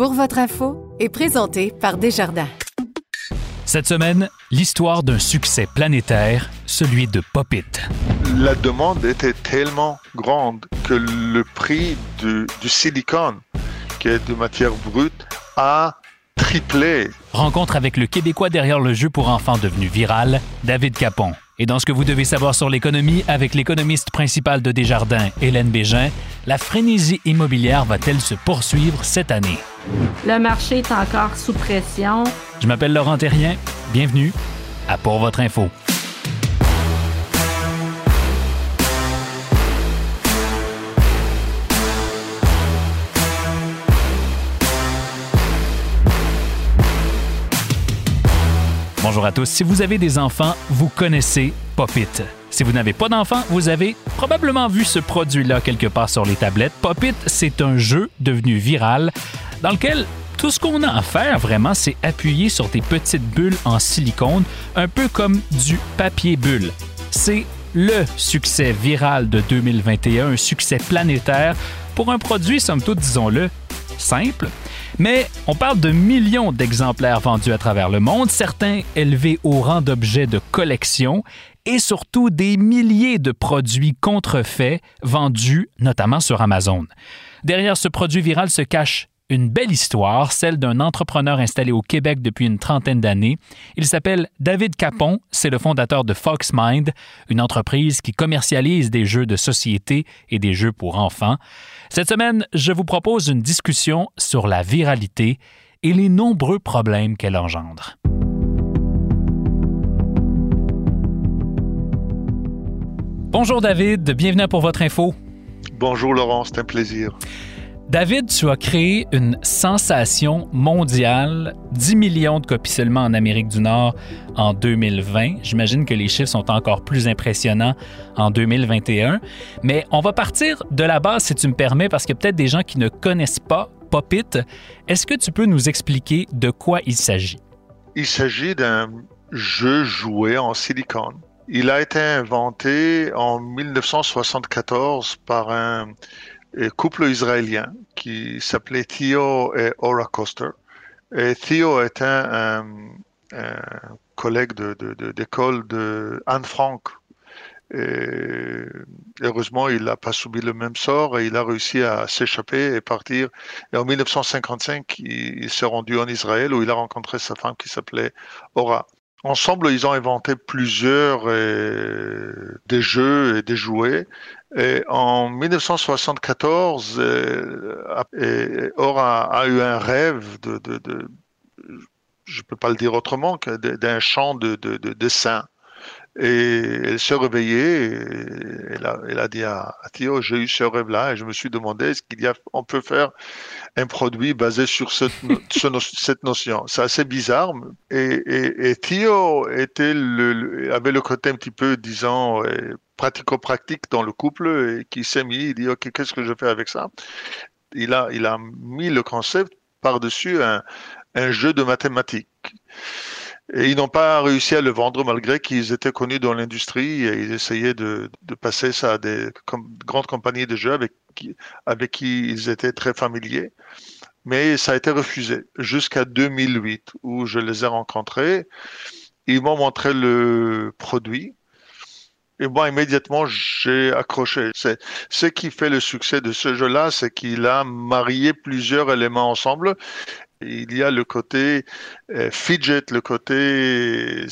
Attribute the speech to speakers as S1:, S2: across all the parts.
S1: Pour votre info est présenté par Desjardins.
S2: Cette semaine, l'histoire d'un succès planétaire, celui de Popit.
S3: La demande était tellement grande que le prix du, du silicone, qui est de matière brute, a triplé.
S2: Rencontre avec le Québécois derrière le jeu pour enfants devenu viral, David Capon. Et dans ce que vous devez savoir sur l'économie, avec l'économiste principal de Desjardins, Hélène Bégin, la frénésie immobilière va-t-elle se poursuivre cette année?
S4: Le marché est encore sous pression.
S2: Je m'appelle Laurent Terrien. Bienvenue à Pour votre info. Bonjour à tous. Si vous avez des enfants, vous connaissez Popit. Si vous n'avez pas d'enfants, vous avez probablement vu ce produit-là quelque part sur les tablettes. Popit, c'est un jeu devenu viral dans lequel tout ce qu'on a à faire vraiment, c'est appuyer sur des petites bulles en silicone, un peu comme du papier bulle. C'est le succès viral de 2021, un succès planétaire pour un produit, somme toute, disons-le, simple. Mais on parle de millions d'exemplaires vendus à travers le monde, certains élevés au rang d'objets de collection et surtout des milliers de produits contrefaits vendus notamment sur Amazon. Derrière ce produit viral se cache une belle histoire, celle d'un entrepreneur installé au Québec depuis une trentaine d'années. Il s'appelle David Capon, c'est le fondateur de Foxmind, une entreprise qui commercialise des jeux de société et des jeux pour enfants. Cette semaine, je vous propose une discussion sur la viralité et les nombreux problèmes qu'elle engendre. Bonjour David, bienvenue pour votre info.
S3: Bonjour Laurent, c'est un plaisir.
S2: David, tu as créé une sensation mondiale, 10 millions de copies seulement en Amérique du Nord en 2020. J'imagine que les chiffres sont encore plus impressionnants en 2021. Mais on va partir de la base, si tu me permets, parce qu'il y a peut-être des gens qui ne connaissent pas Popit. Est-ce que tu peux nous expliquer de quoi il s'agit?
S3: Il s'agit d'un jeu joué en silicone. Il a été inventé en 1974 par un couple israélien qui s'appelait Theo et Ora Coster. Et Theo était un, collègue d'école de, de, Anne Frank. Heureusement, il n'a pas subi le même sort et il a réussi à s'échapper et partir. Et en 1955, il, il s'est rendu en Israël où il a rencontré sa femme qui s'appelait Ora. Ensemble, ils ont inventé plusieurs euh, des jeux et des jouets. Et en 1974, euh, Aura a eu un rêve de, je peux pas le dire autrement, d'un chant de, de, de dessin. Et elle s'est réveillée, et elle, a, dit à, à Theo, j'ai eu ce rêve-là, et je me suis demandé, est-ce qu'il y a, on peut faire un produit basé sur cette, ce, cette notion? C'est assez bizarre. Et, et, le, avait le côté un petit peu, disons, pratico-pratique dans le couple, et qui s'est mis, il dit, OK, qu'est-ce que je fais avec ça? Il a, mis le concept par-dessus un jeu de mathématiques. Et ils n'ont pas réussi à le vendre malgré qu'ils étaient connus dans l'industrie et ils essayaient de, de passer ça à des grandes compagnies de jeux avec qui, avec qui ils étaient très familiers. Mais ça a été refusé jusqu'à 2008 où je les ai rencontrés. Ils m'ont montré le produit. Et moi, immédiatement, j'ai accroché. C'est ce qui fait le succès de ce jeu-là, c'est qu'il a marié plusieurs éléments ensemble il y a le côté euh, fidget, le côté,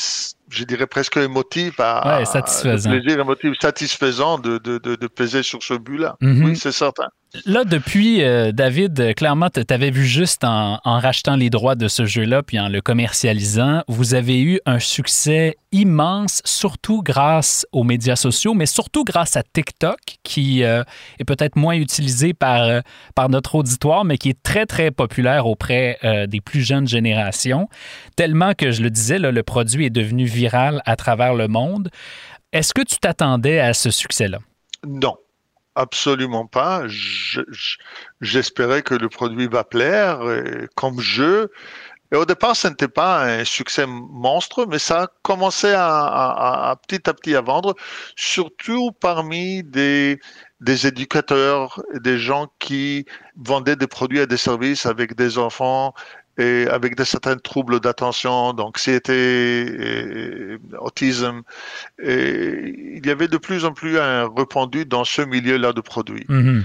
S3: je dirais presque émotif,
S2: à, satisfaisant.
S3: plaisir émotif satisfaisant de, de, de, peser sur ce but-là. Mhm. Oui, c'est certain.
S2: Là, depuis, euh, David, clairement, tu avais vu juste en, rachetant les droits de ce jeu-là puis en le commercialisant, vous avez eu un succès immense, surtout grâce aux médias sociaux, mais surtout grâce à TikTok, qui euh, est peut-être moins utilisé par, euh, par notre auditoire, mais qui est très, très populaire auprès des plus jeunes générations, tellement que, je le disais, le produit est devenu viral à travers le monde. Est-ce que tu t'attendais à ce succès-là?
S3: Non. Absolument pas. J'espérais que le produit va plaire comme jeu. Et au départ, ce n'était pas un succès monstre, mais ça a commencé à, petit à petit à vendre, surtout parmi des, des éducateurs, des gens qui vendaient des produits et des services avec des enfants et avec des certains troubles d'attention, donc c'était autisme. Et il y avait de plus en plus un répandu dans ce milieu-là de produits. Mm-hmm.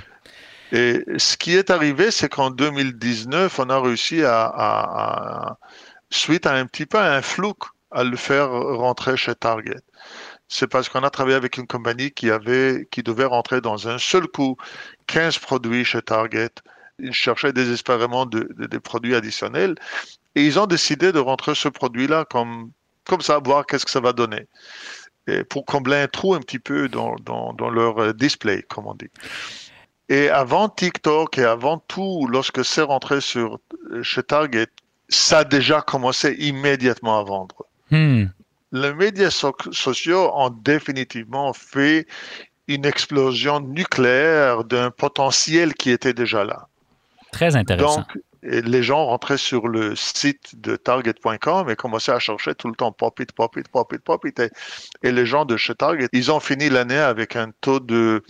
S3: Et ce qui est arrivé, c'est qu'en 2019, on a réussi à, suite à un petit peu un flou, à le faire rentrer chez Target. C'est parce qu'on a travaillé avec une compagnie qui avait, qui devait rentrer dans un seul coup 15 produits chez Target ils cherchaient désespérément des produits additionnels. Et ils ont décidé de rentrer ce produit-là comme, comme ça, voir qu'est-ce que ça va donner. Et pour combler un trou un petit peu dans, dans, leur euh, display, comme on dit. Et avant TikTok et avant tout, lorsque c'est rentré sur, euh, chez Target, ça a déjà commencé immédiatement à vendre. Hmm. Les médias sociaux ont définitivement fait une explosion nucléaire d'un potentiel qui était déjà là.
S2: Très intéressant.
S3: Donc, les gens rentraient sur le site de Target.com et commençaient à chercher tout le temps pop it, pop it, pop it, pop it. et les gens de chez Target, ils ont fini l'année avec un taux de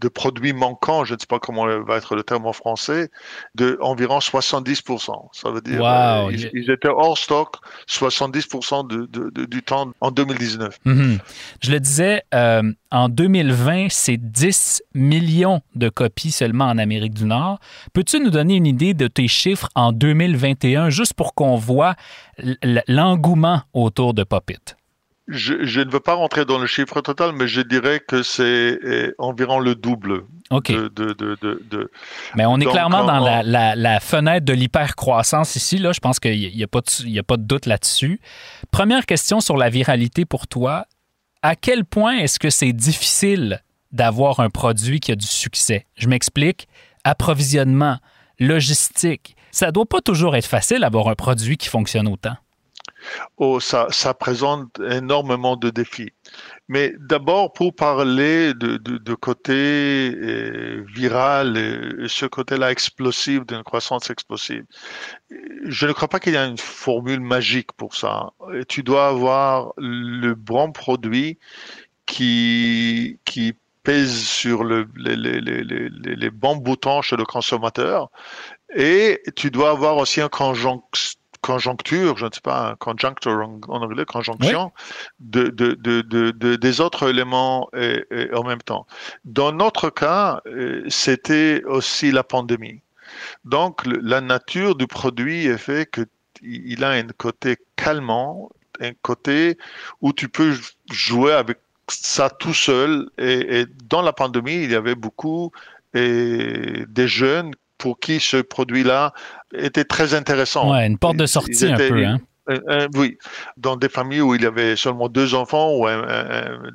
S3: de produits manquants, je ne sais pas comment va être le terme en français, de environ 70%. Ça veut dire
S2: wow.
S3: Euh, ils, étaient hors stock 70% de, du temps en 2019.
S2: Mhm. Je le disais, euh, en 2020, c'est 10 millions de copies seulement en Amérique du Nord. Peux-tu nous donner une idée de tes chiffres en 2021, juste pour qu'on voit l'engouement autour de Popit?
S3: Je, ne veux pas rentrer dans le chiffre total, mais je dirais que c'est eh, environ le double. De,
S2: mais on est clairement dans la, fenêtre de l'hypercroissance ici. Là. Je pense qu'il n'y a, de, a pas de doute là-dessus. Première question sur la viralité pour toi. À quel point est-ce que c'est difficile d'avoir un produit qui a du succès? Je m'explique. Approvisionnement, logistique. Ça ne doit pas toujours être facile d'avoir un produit qui fonctionne autant.
S3: Oh, ça, présente énormément de défis. Mais d'abord, pour parler de, côté euh, viral, et ce côté-là explosif, d'une croissance explosive, je ne crois pas qu'il y a une formule magique pour ça. Tu dois avoir le bon produit qui, qui pèse sur le, les, les, les, les, bons boutons chez le consommateur et tu dois avoir aussi un conjonction conjoncture, je ne sais pas, conjuncture en, anglais, conjonction, de, de, de, des autres éléments et, en même temps. Dans notre cas, euh, c'était aussi la pandémie. Donc, la nature du produit est fait qu'il a un côté calmant, un côté où tu peux jouer avec ça tout seul. Et, dans la pandémie, il y avait beaucoup et des jeunes pour qui ce produit-là était très intéressant.
S2: Ouais, une porte de sortie un peu. Hein?
S3: oui, dans des familles où il y avait seulement deux enfants ou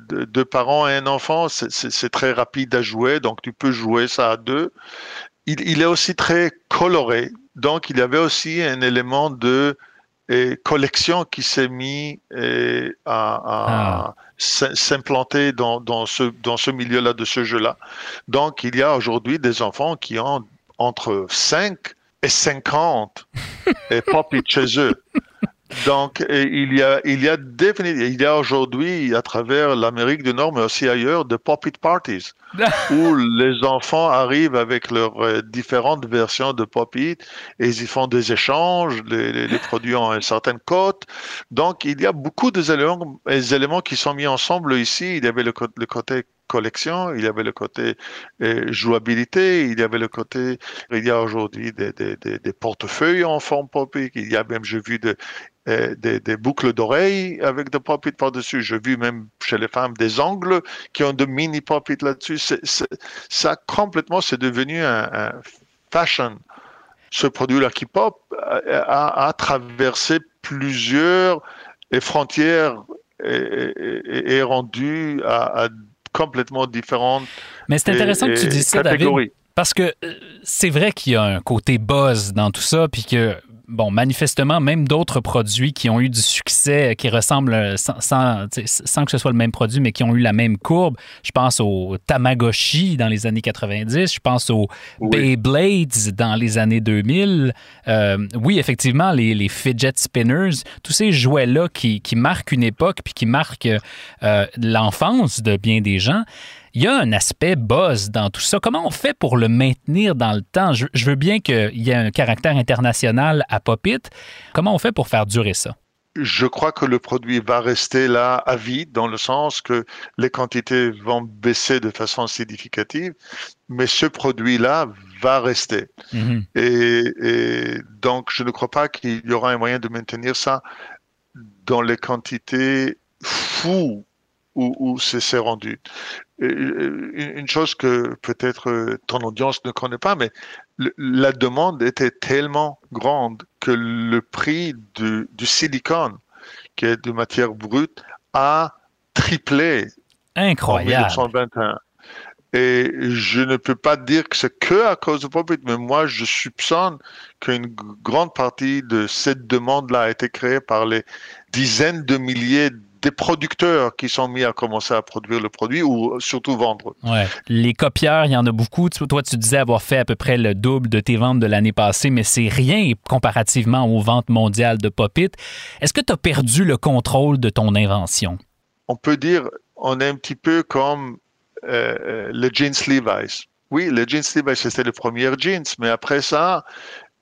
S3: deux parents et un enfant, c'est très rapide à jouer, donc tu peux jouer ça à deux. Il, est aussi très coloré, donc il y avait aussi un élément de collection qui s'est mis à, ah. s'implanter dans, dans, ce, dans ce milieu-là de ce jeu-là. Donc il y a aujourd'hui des enfants qui ont entre 5 et 50 et pop chez eux. Donc, il y a, il y a définitivement, il y a aujourd'hui, à travers l'Amérique du Nord, mais aussi ailleurs, de pop-it parties, où les enfants arrivent avec leurs euh, différentes versions de pop-it et ils y font des échanges, les, les, produits ont une certaine cote. Donc, il y a beaucoup d'éléments, éléments qui sont mis ensemble ici. Il y avait le, le côté collection, il y avait le côté euh, jouabilité, il y avait le côté, il y a aujourd'hui des, des, des, portefeuilles en forme pop-it, il y a même, j'ai vu euh, des, des, boucles d'oreilles avec des pop-it par-dessus, j'ai vu même chez les femmes des ongles qui ont de mini pop-it là-dessus, ça complètement, c'est devenu un, fashion. Ce produit-là qui pop a, traversé plusieurs frontières et, rendu à, complètement différentes.
S2: Mais c'est intéressant que tu dises ça, David, parce que euh, c'est vrai qu'il y a un côté buzz dans tout ça, puis que bon, manifestement, même d'autres produits qui ont eu du succès, qui ressemblent, euh, sans, sans, que ce soit le même produit, mais qui ont eu la même courbe. Je pense au Tamagotchi dans les années 90, je pense aux Beyblades dans les années 2000. Euh, oui, effectivement, les, les, fidget spinners, tous ces jouets-là qui, qui, marquent une époque puis qui marquent euh, l'enfance de bien des gens il y a un aspect buzz dans tout ça. Comment on fait pour le maintenir dans le temps? Je, veux bien qu'il y ait un caractère international à Pop-It. Comment on fait pour faire durer ça?
S3: Je crois que le produit va rester là à vie, dans le sens que les quantités vont baisser de façon significative, mais ce produit-là va rester. Mm-hmm. et, donc, je ne crois pas qu'il y aura un moyen de maintenir ça dans les quantités fous où, où c'est rendu. Une chose que peut-être euh, ton audience ne connaît pas, mais la demande était tellement grande que le prix du, du silicone, qui est de matière brute, a triplé
S2: Incroyable.
S3: en 1921. Et je ne peux pas dire que c'est que à cause de Popit, mais moi, je soupçonne qu'une grande partie de cette demande-là a été créée par les dizaines de milliers des producteurs qui sont mis à commencer à produire le produit ou surtout vendre.
S2: Ouais. Les copieurs, il y en a beaucoup. Toi, tu disais avoir fait à peu près le double de tes ventes de l'année passée, mais c'est rien comparativement aux ventes mondiales de Pop-It. Est-ce que tu as perdu le contrôle de ton invention?
S3: On peut dire, on est un petit peu comme euh, le jeans Levi's. Oui, le jeans Levi's, c'était le premier jeans, mais après ça,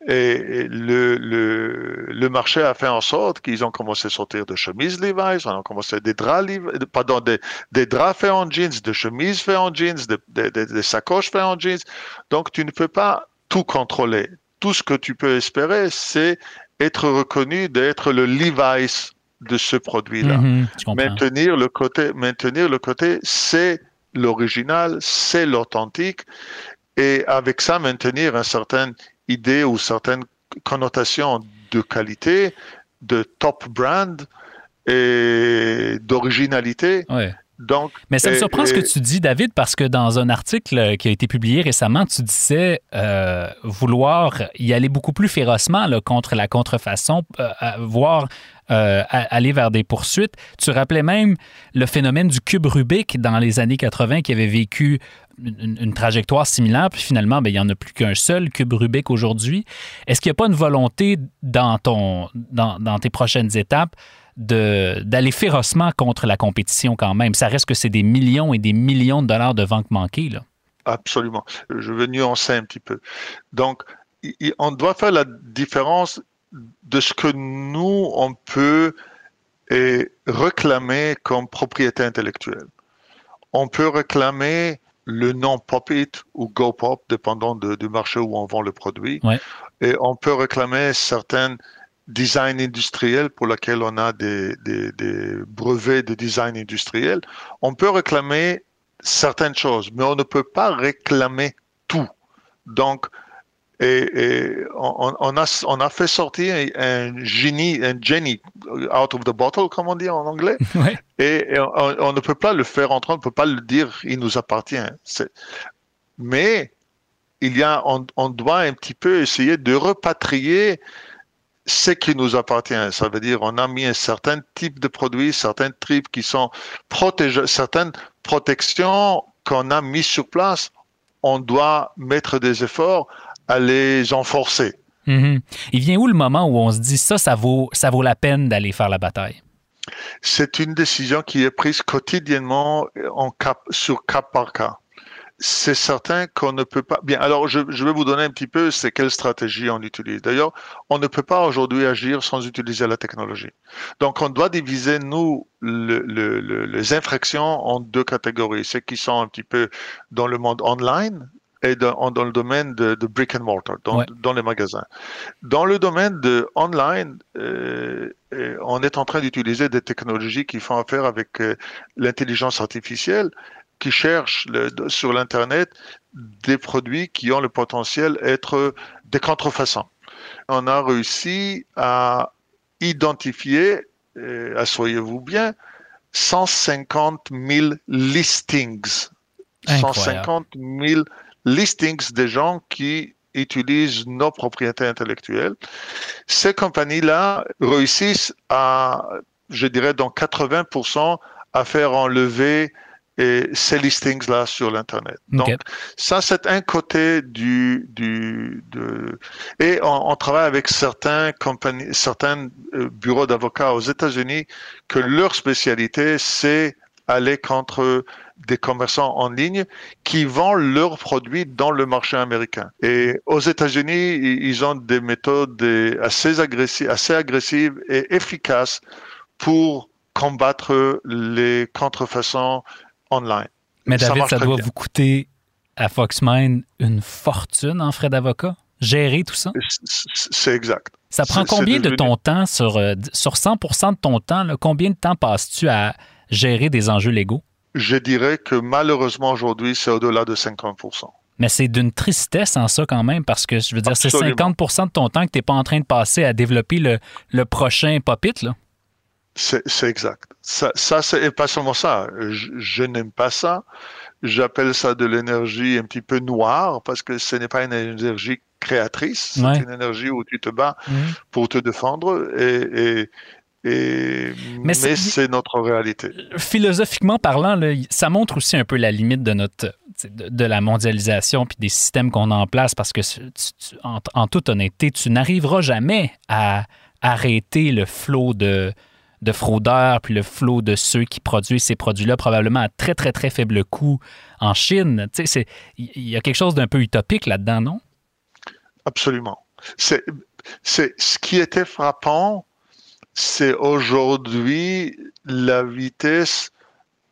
S3: et le, le, le, marché a fait en sorte qu'ils ont commencé à sortir de chemises Levi's, on a commencé des draps, pardon, des, des, draps faits en jeans, des chemises faits en jeans, des, des, des, sacoches faits en jeans. Donc, tu ne peux pas tout contrôler. Tout ce que tu peux espérer, c'est être reconnu d'être le Levi's de ce produit-là.
S2: Mhm,
S3: maintenir le côté, maintenir le côté, c'est l'original, c'est l'authentique. Et avec ça, maintenir un certain idée ou certaines connotations de qualité, de top brand et d'originalité. Donc,
S2: Mais ça me surprend ce que tu dis, David, parce que dans un article qui a été publié récemment, tu disais euh, vouloir y aller beaucoup plus férocement contre la contrefaçon, euh, voire euh, aller vers des poursuites. Tu rappelais même le phénomène du cube Rubik dans les années 80 qui avait vécu une, trajectoire similaire, puis finalement, ben, il n'y en a plus qu'un seul cube Rubik aujourd'hui. Est-ce qu'il n'y a pas une volonté dans, ton, dans, dans tes prochaines étapes d'aller férocement contre la compétition quand même? Ça reste que c'est des millions et des millions de dollars de ventes manquées. Là.
S3: Absolument. Je veux nuancer un petit peu. Donc, on doit faire la différence de ce que nous, on peut et réclamer comme propriété intellectuelle. On peut réclamer le nom Pop-It ou GoPop, dépendant du marché où on vend le produit. Et on peut réclamer certains designs industriels pour lesquels on a des, des, des, brevets de design industriel. On peut réclamer certaines choses, mais on ne peut pas réclamer tout. Donc, et, on, on, a, on a fait sortir un génie, un genie out of the bottle, comme on dit en anglais. Et, on, ne peut pas le faire entrer, on ne peut pas le dire, il nous appartient. Mais il y a, on, on, doit un petit peu essayer de repatrier ce qui nous appartient. Ça veut dire, on a mis un certain type de produits, certains types qui sont protégés, certaines protections qu'on a mis sur place. On doit mettre des efforts à les enforcer.
S2: Mhm. Il vient où le moment où on se dit ça, ça vaut, ça vaut la peine d'aller faire la bataille?
S3: C'est une décision qui est prise quotidiennement en cap, sur cas par cas. c'est certain qu'on ne peut pas. Bien, alors je, je, vais vous donner un petit peu c'est quelle stratégie on utilise. D'ailleurs, on ne peut pas aujourd'hui agir sans utiliser la technologie. Donc, on doit diviser nous le, le, les infractions en deux catégories. Ceux qui sont un petit peu dans le monde online et dans, dans le domaine de, de, brick and mortar, dans, ouais. dans, les magasins. Dans le domaine de online, euh, on est en train d'utiliser des technologies qui font affaire avec euh, l'intelligence artificielle qui cherchent le, sur l'Internet des produits qui ont le potentiel d'être des contrefaçons. On a réussi à identifier, euh, asseyez-vous bien, 150 000 listings. Incroyable. 150 000 listings des gens qui utilisent nos propriétés intellectuelles. Ces compagnies-là réussissent à, je dirais, dans 80% à faire enlever et ces listings là sur l'internet. Okay. Donc ça c'est un côté du du de et on, on travaille avec certains compagnies, certains euh, bureaux d'avocats aux États-Unis que leur spécialité c'est aller contre des commerçants en ligne qui vendent leurs produits dans le marché américain. Et aux États-Unis, ils ont des méthodes assez agressives, assez agressives et efficaces pour combattre les contrefaçons online.
S2: Mais David, ça, ça doit bien. vous coûter à Foxmine une fortune en frais d'avocat? Gérer tout ça?
S3: C'est exact.
S2: Ça prend combien de ton temps sur, euh, sur 100 de ton temps? Là, combien de temps passes-tu à gérer des enjeux légaux?
S3: Je dirais que malheureusement aujourd'hui, c'est au-delà de 50%
S2: mais c'est d'une tristesse en ça quand même, parce que je veux dire, c'est 50% de ton temps que tu n'es pas en train de passer à développer le, le prochain pop-it, là.
S3: C'est exact. Ça, ça c'est pas seulement ça. Je, je n'aime pas ça. J'appelle ça de l'énergie un petit peu noire parce que ce n'est pas une énergie créatrice. Ouais. C'est une énergie où tu te bats mmh. pour te défendre et, et et, mais c'est notre réalité.
S2: Philosophiquement parlant, là, ça montre aussi un peu la limite de notre de, de la mondialisation puis des systèmes qu'on a en place parce que tu, tu, en, en, toute honnêteté, tu n'arriveras jamais à arrêter le flot de, de fraudeurs, puis le flot de ceux qui produisent ces produits-là, probablement à très, très, très faible coût en Chine. Tu sais, il y a quelque chose d'un peu utopique là-dedans, non?
S3: Absolument. C'est, c'est ce qui était frappant, c'est aujourd'hui la vitesse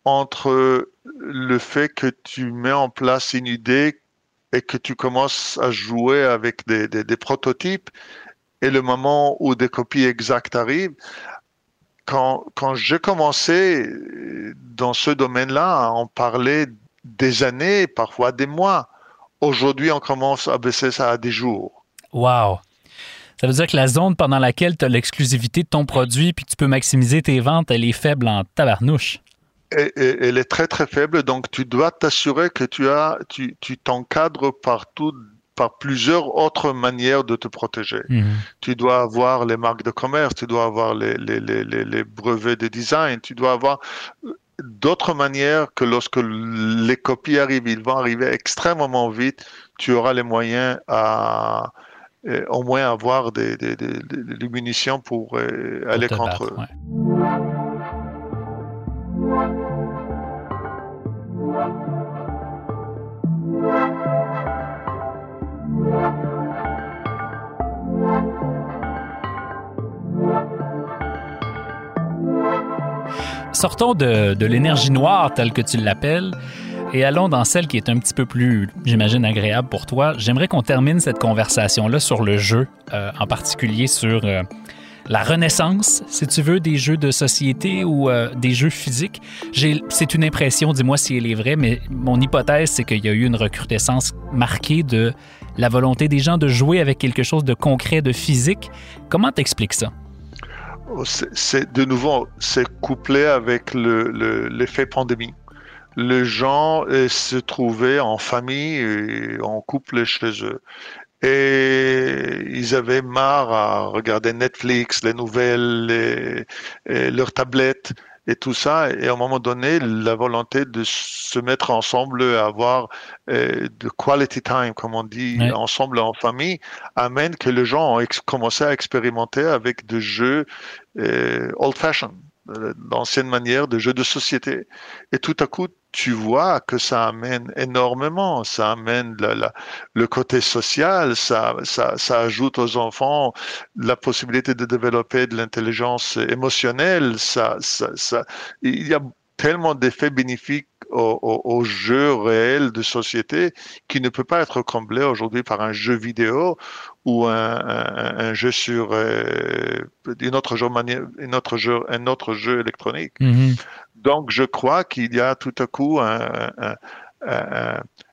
S3: entre le fait que tu mets en place une idée et que tu commences à jouer avec des, des, prototypes et le moment où des copies exactes arrivent quand, quand j'ai commencé dans ce domaine-là, on parlait des années, parfois des mois. Aujourd'hui, on commence à baisser ça à des jours.
S2: Wow! Ça veut dire que la zone pendant laquelle tu as l'exclusivité de ton produit puis que tu peux maximiser tes ventes, elle est faible en tabarnouche.
S3: Et, et, elle est très très faible, donc tu dois t'assurer que tu as, tu, t'encadres partout par plusieurs autres manières de te protéger. Mmh. Tu dois avoir les marques de commerce, tu dois avoir les, les, les, les brevets de design, tu dois avoir d'autres manières que lorsque les copies arrivent, ils vont arriver extrêmement vite, tu auras les moyens à euh, au moins avoir des, des, des, des munitions pour euh, aller pour contre battre, eux. Ouais.
S2: Sortons de, de l'énergie noire telle que tu l'appelles et allons dans celle qui est un petit peu plus, j'imagine, agréable pour toi. J'aimerais qu'on termine cette conversation-là sur le jeu, euh, en particulier sur euh, la renaissance, si tu veux, des jeux de société ou euh, des jeux physiques. C'est une impression, dis-moi si elle est vraie, mais mon hypothèse, c'est qu'il y a eu une recrudescence marquée de la volonté des gens de jouer avec quelque chose de concret, de physique. Comment t'expliques ça?
S3: c'est de nouveau, c'est couplé avec l'effet le, pandémie. Les gens euh, se trouvaient en famille, et en couple chez eux. Et ils avaient marre à regarder Netflix, les nouvelles, les, et leurs tablettes et tout ça. Et à un moment donné, la volonté de se mettre ensemble, avoir euh, de quality time, comme on dit, ensemble en famille, amène que les gens ont commencé à expérimenter avec des jeux euh, old-fashioned, d'anciennes manières de jeux de société. Et tout à coup, tu vois que ça amène énormément. Ça amène le côté social, ça, ça, ça, ajoute aux enfants la possibilité de développer de l'intelligence émotionnelle. Ça, ça, il y a tellement d'effets bénéfiques au, jeu réel de société qui ne peut pas être comblé aujourd'hui par un jeu vidéo ou un, jeu sur euh, une autre jeu, une autre jeu, un autre jeu électronique. Mm-hmm. Donc, je crois qu'il y a tout à coup une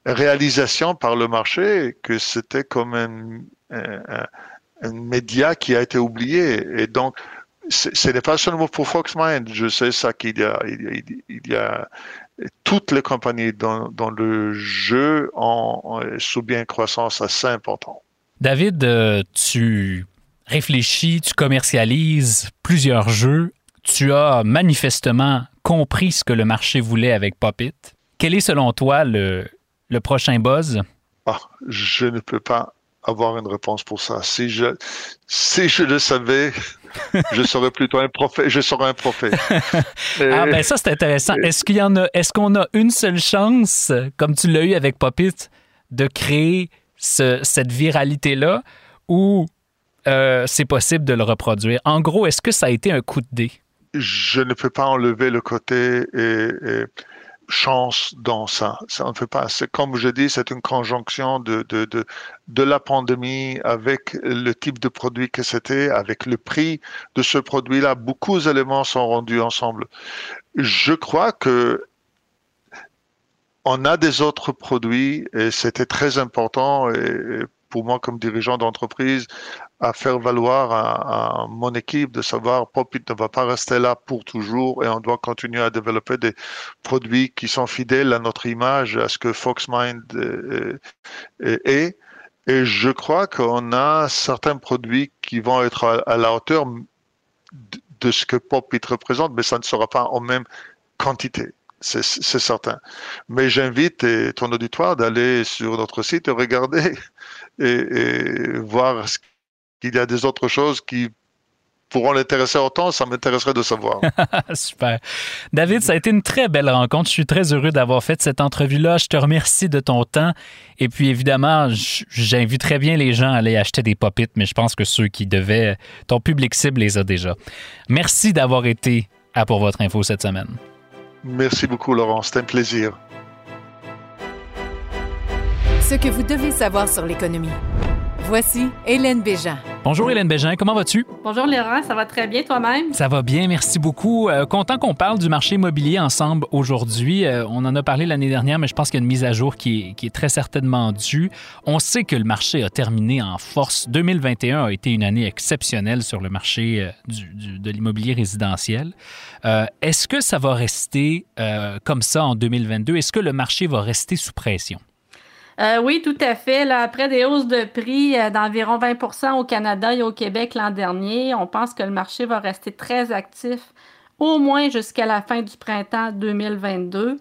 S3: réalisation par le marché que c'était comme un, un, média qui a été oublié. Et donc, ce n'est pas seulement pour Foxmind. Je sais ça qu'il y a, il y a, toutes les compagnies dans, le jeu ont, sous bien croissance assez important.
S2: David, euh, tu réfléchis, tu commercialises plusieurs jeux. Tu as manifestement compris ce que le marché voulait avec Pop Quel est selon toi le, le prochain buzz?
S3: Ah, je ne peux pas avoir une réponse pour ça. Si je, si je le savais, je serais plutôt un prophète. Je serais un prophète.
S2: ah ben ça c'est intéressant. Est-ce qu'il y en a Est-ce qu'on a une seule chance, comme tu l'as eu avec Popit, de créer cette viralité là, ou euh, c'est possible de le reproduire? En gros, est-ce que ça a été un coup de dé?
S3: Je ne peux pas enlever le côté chance dans ça. Ça ne fait pas. Comme je dis, c'est une conjonction de, de, de, de, la pandémie avec le type de produit que c'était, avec le prix de ce produit-là. Beaucoup d'éléments sont rendus ensemble. Je crois que on a des autres produits et c'était très important pour moi comme dirigeant d'entreprise à faire valoir à, mon équipe de savoir Popit ne va pas rester là pour toujours et on doit continuer à développer des produits qui sont fidèles à notre image, à ce que Foxmind euh, euh, est. Et je crois qu'on a certains produits qui vont être à, la hauteur de ce que Popit représente, mais ça ne sera pas en même quantité. C'est certain. Mais j'invite ton auditoire d'aller sur notre site et regarder et, voir qu'il y a des autres choses qui pourront l'intéresser autant, ça m'intéresserait de savoir.
S2: Super. David, ça a été une très belle rencontre. Je suis très heureux d'avoir fait cette entrevue-là. Je te remercie de ton temps. Et puis, évidemment, j'invite très bien les gens à aller acheter des pop mais je pense que ceux qui devaient, ton public cible les a déjà. Merci d'avoir été à Pour votre info cette semaine.
S3: Merci beaucoup, Laurent. C'était un plaisir.
S1: Ce que vous devez savoir sur l'économie. Voici Hélène Bégin.
S2: Bonjour Hélène Bégin, comment vas-tu?
S4: Bonjour Laurent, ça va très bien toi-même?
S2: Ça va bien, merci beaucoup. Euh, content qu'on parle du marché immobilier ensemble aujourd'hui. Euh, on en a parlé l'année dernière, mais je pense qu'il y a une mise à jour qui est, très certainement due. On sait que le marché a terminé en force. 2021 a été une année exceptionnelle sur le marché euh, de l'immobilier résidentiel. Est-ce que ça va rester comme ça en 2022? Est-ce que le marché va rester sous pression?
S4: Euh, oui, tout à fait. Après des hausses de prix euh, d'environ 20% au Canada et au Québec l'an dernier, on pense que le marché va rester très actif au moins jusqu'à la fin du printemps 2022.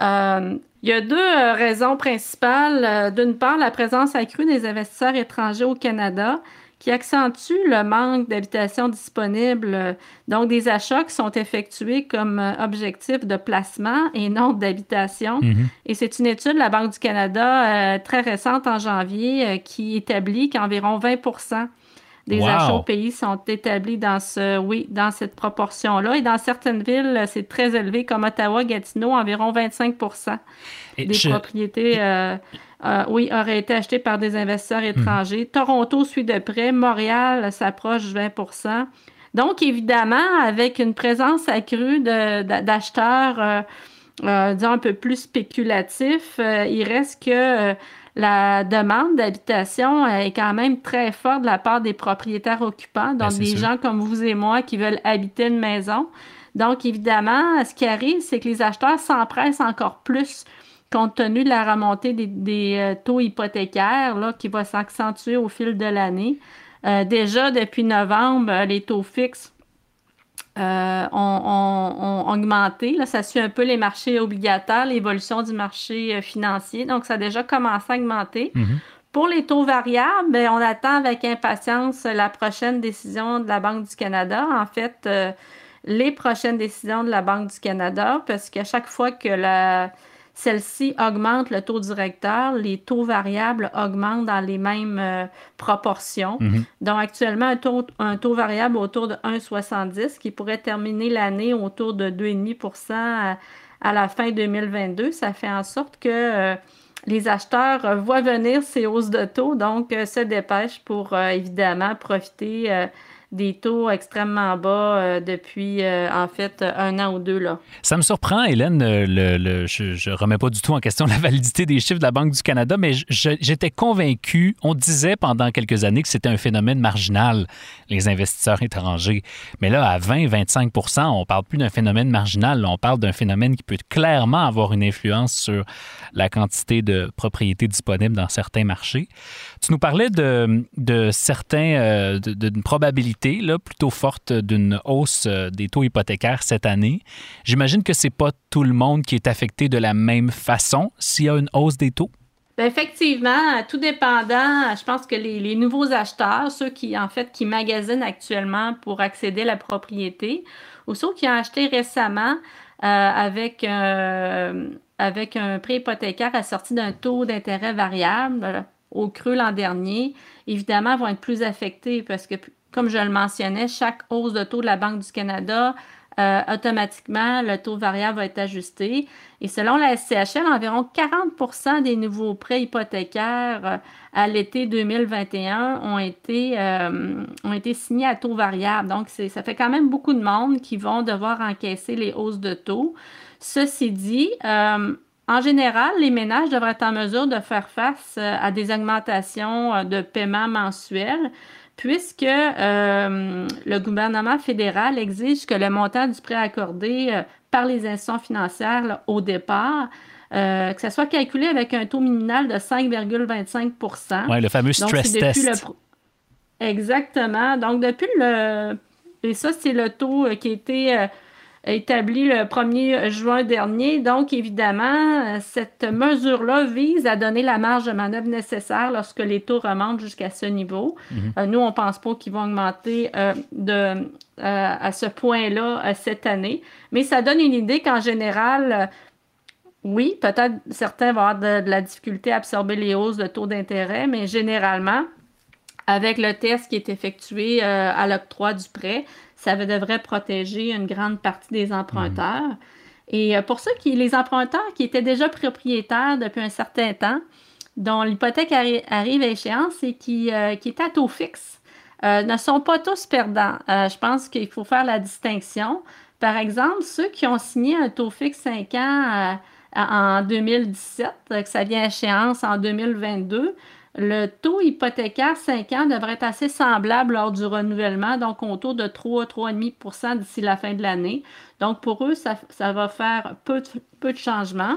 S4: Euh, il y a deux raisons principales. D'une part, la présence accrue des investisseurs étrangers au Canada qui accentue le manque d'habitations disponibles, donc des achats qui sont effectués comme euh, objectif de placement et non d'habitation. Mhm. Et c'est une étude de la Banque du Canada euh, très récente en janvier euh, qui établit qu'environ 20% des achats au pays sont établis dans ce, oui, dans cette proportion-là. Et dans certaines villes, c'est très élevé, comme Ottawa, Gatineau, environ 25% des propriétés. Euh, oui, aurait été acheté par des investisseurs hmm. étrangers. Toronto suit de près. Montréal s'approche de 20% Donc, évidemment, avec une présence accrue d'acheteurs, euh, euh, disons, un peu plus spéculatifs, il reste que la demande d'habitation est quand même très forte de la part des propriétaires occupants, donc ben, des gens comme vous et moi qui veulent habiter une maison. Donc, évidemment, ce qui arrive, c'est que les acheteurs s'empressent encore plus compte tenu de la remontée des, euh, taux hypothécaires là, qui va s'accentuer au fil de l'année. Euh, déjà, depuis novembre, euh, les taux fixes ont, augmenté. Là, ça suit un peu les marchés obligataires, l'évolution du marché financier. Donc, ça a déjà commencé à augmenter. Mm-hmm. Pour les taux variables, ben, on attend avec impatience la prochaine décision de la Banque du Canada. En fait, les prochaines décisions de la Banque du Canada, parce qu'à chaque fois que la, celle-ci augmente le taux directeur, les taux variables augmentent dans les mêmes euh, proportions.
S2: Mhm.
S4: Donc actuellement, un taux, un taux variable autour de 1,70 qui pourrait terminer l'année autour de 2,5 à, à, la fin 2022. Ça fait en sorte que euh, les acheteurs voient venir ces hausses de taux, donc euh, se dépêchent pour évidemment profiter des taux extrêmement bas euh, depuis, euh, en fait, un an ou deux. Là.
S2: Ça me surprend, Hélène. Euh, je ne remets pas du tout en question la validité des chiffres de la Banque du Canada, mais j'étais convaincu, on disait pendant quelques années que c'était un phénomène marginal, les investisseurs étrangers. Mais là, à 20-25 on ne parle plus d'un phénomène marginal, on parle d'un phénomène qui peut clairement avoir une influence sur la quantité de propriétés disponibles dans certains marchés. Tu nous parlais de, de certains, d'une probabilité plutôt forte d'une hausse euh, des taux hypothécaires cette année. J'imagine que ce n'est pas tout le monde qui est affecté de la même façon s'il y a une hausse des taux?
S4: Ben, effectivement, tout dépendant, je pense que les, nouveaux acheteurs, ceux qui en fait qui magasinent actuellement pour accéder à la propriété, ou ceux qui ont acheté récemment euh, avec, euh, avec un prêt hypothécaire assorti d'un taux d'intérêt variable au creux l'an dernier, évidemment, vont être plus affectés parce que comme je le mentionnais, chaque hausse de taux de la Banque du Canada, euh, automatiquement, le taux variable va être ajusté. Et selon la SCHL, environ 40% des nouveaux prêts hypothécaires euh, à l'été 2021 ont été, euh, ont été signés à taux variable. Donc, ça fait quand même beaucoup de monde qui vont devoir encaisser les hausses de taux. Ceci dit, en général, les ménages devraient être en mesure de faire face à des augmentations de paiement mensuels puisque euh, le gouvernement fédéral exige que le montant du prêt accordé euh, par les institutions financières au départ, euh, que ça soit calculé avec un taux minimal de 5,25%
S2: Oui, le fameux stress test.
S4: Exactement. Donc, depuis le... Et ça, c'est le taux qui a été établi le 1er juin dernier. Donc, évidemment, cette mesure-là vise à donner la marge de manœuvre nécessaire lorsque les taux remontent jusqu'à ce niveau. Mhm. Euh, nous, on ne pense pas qu'ils vont augmenter euh, de, euh, à ce point-là cette année, mais ça donne une idée qu'en général, oui, peut-être certains vont avoir de, la difficulté à absorber les hausses de taux d'intérêt, mais généralement, avec le test qui est effectué à l'octroi du prêt, ça devrait protéger une grande partie des emprunteurs. Mhm. Et euh, pour ceux qui, les emprunteurs qui étaient déjà propriétaires depuis un certain temps, dont l'hypothèque arrive à échéance et qui, euh, qui est à taux fixe, euh, ne sont pas tous perdants. je pense qu'il faut faire la distinction. Par exemple, ceux qui ont signé un taux fixe 5 ans en 2017, que ça vient à échéance en 2022, le taux hypothécaire 5 ans devrait être assez semblable lors du renouvellement, donc autour de 3-3,5% d'ici la fin de l'année. Donc pour eux, ça, va faire peu de, changements.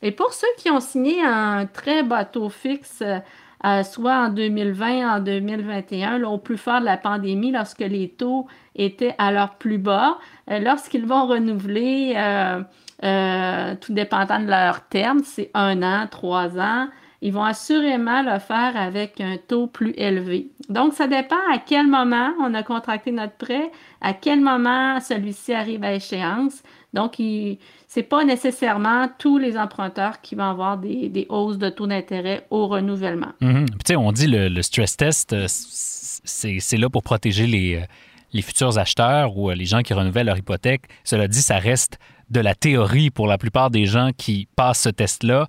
S4: Et pour ceux qui ont signé un très bas taux fixe, euh, soit en 2020, en 2021, au plus fort de la pandémie, lorsque les taux étaient à leur plus bas, euh, lorsqu'ils vont renouveler, euh, tout dépendant de leur terme, c'est un an, trois ans, ils vont assurément le faire avec un taux plus élevé. Donc, ça dépend à quel moment on a contracté notre prêt, à quel moment celui-ci arrive à échéance. Donc, ce n'est pas nécessairement tous les emprunteurs qui vont avoir des, hausses de taux d'intérêt au renouvellement.
S2: Mhm. on dit le, le stress test, euh, c'est là pour protéger les, euh, futurs acheteurs ou euh, les gens qui renouvellent leur hypothèque. Cela dit, ça reste de la théorie pour la plupart des gens qui passent ce test-là.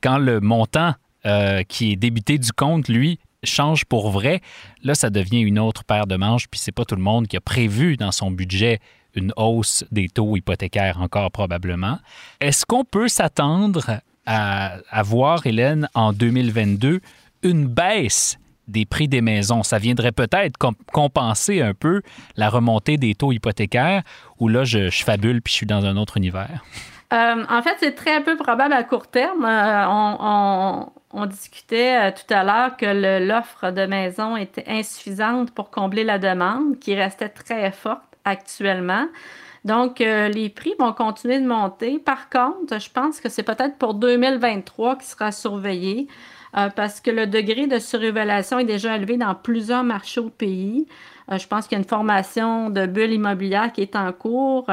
S2: Quand le montant euh, qui est débité du compte, lui, change pour vrai, là, ça devient une autre paire de manches, puis c'est pas tout le monde qui a prévu dans son budget une hausse des taux hypothécaires encore probablement. Est-ce qu'on peut s'attendre à, voir, Hélène, en 2022, une baisse des prix des maisons? Ça viendrait peut-être compenser un peu la remontée des taux hypothécaires, ou là, je, je fabule puis je suis dans un autre univers?
S4: Euh, en fait, c'est très peu probable à court terme. Euh, on, discutait euh, tout à l'heure que l'offre de maison était insuffisante pour combler la demande, qui restait très forte actuellement. Donc, les prix vont continuer de monter. Par contre, je pense que c'est peut-être pour 2023 qui sera surveillé. parce que le degré de surrévélation est déjà élevé dans plusieurs marchés au pays. je pense qu'il y a une formation de bulle immobilière qui est en cours.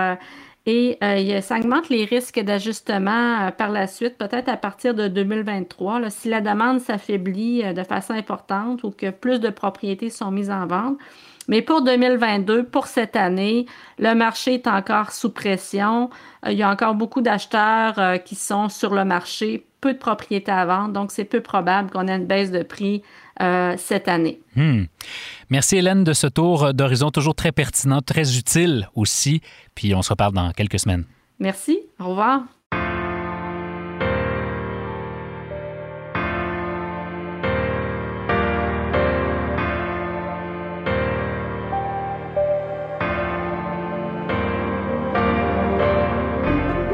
S4: Et euh, ça augmente les risques d'ajustement euh, par la suite, peut-être à partir de 2023, si la demande s'affaiblit euh, de façon importante ou que plus de propriétés sont mises en vente. Mais pour 2022, pour cette année, le marché est encore sous pression. il y a encore beaucoup d'acheteurs qui sont sur le marché, peu de propriétés à vendre, donc c'est peu probable qu'on ait une baisse de prix cette année.
S2: Hmm. Merci Hélène de ce tour d'horizon toujours très pertinent, très utile aussi. Puis on se reparle dans quelques semaines.
S4: Merci. Au revoir.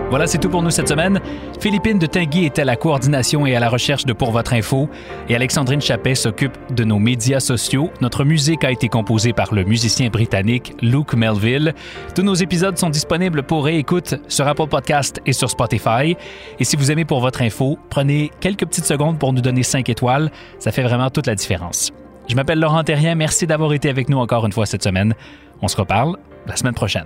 S2: Voilà, c'est tout pour nous cette semaine. Philippine de Tinguy est à la coordination et à la recherche de Pour votre info et Alexandrine Chappet s'occupe de nos médias sociaux. Notre musique a été composée par le musicien britannique Luke Melville. Tous nos épisodes sont disponibles pour réécoute sur Apple Podcast et sur Spotify. Et si vous aimez Pour votre info, prenez quelques petites secondes pour nous donner 5 étoiles. Ça fait vraiment toute la différence. Je m'appelle Laurent Terrien. Merci d'avoir été avec nous encore une fois cette semaine. On se reparle la semaine prochaine.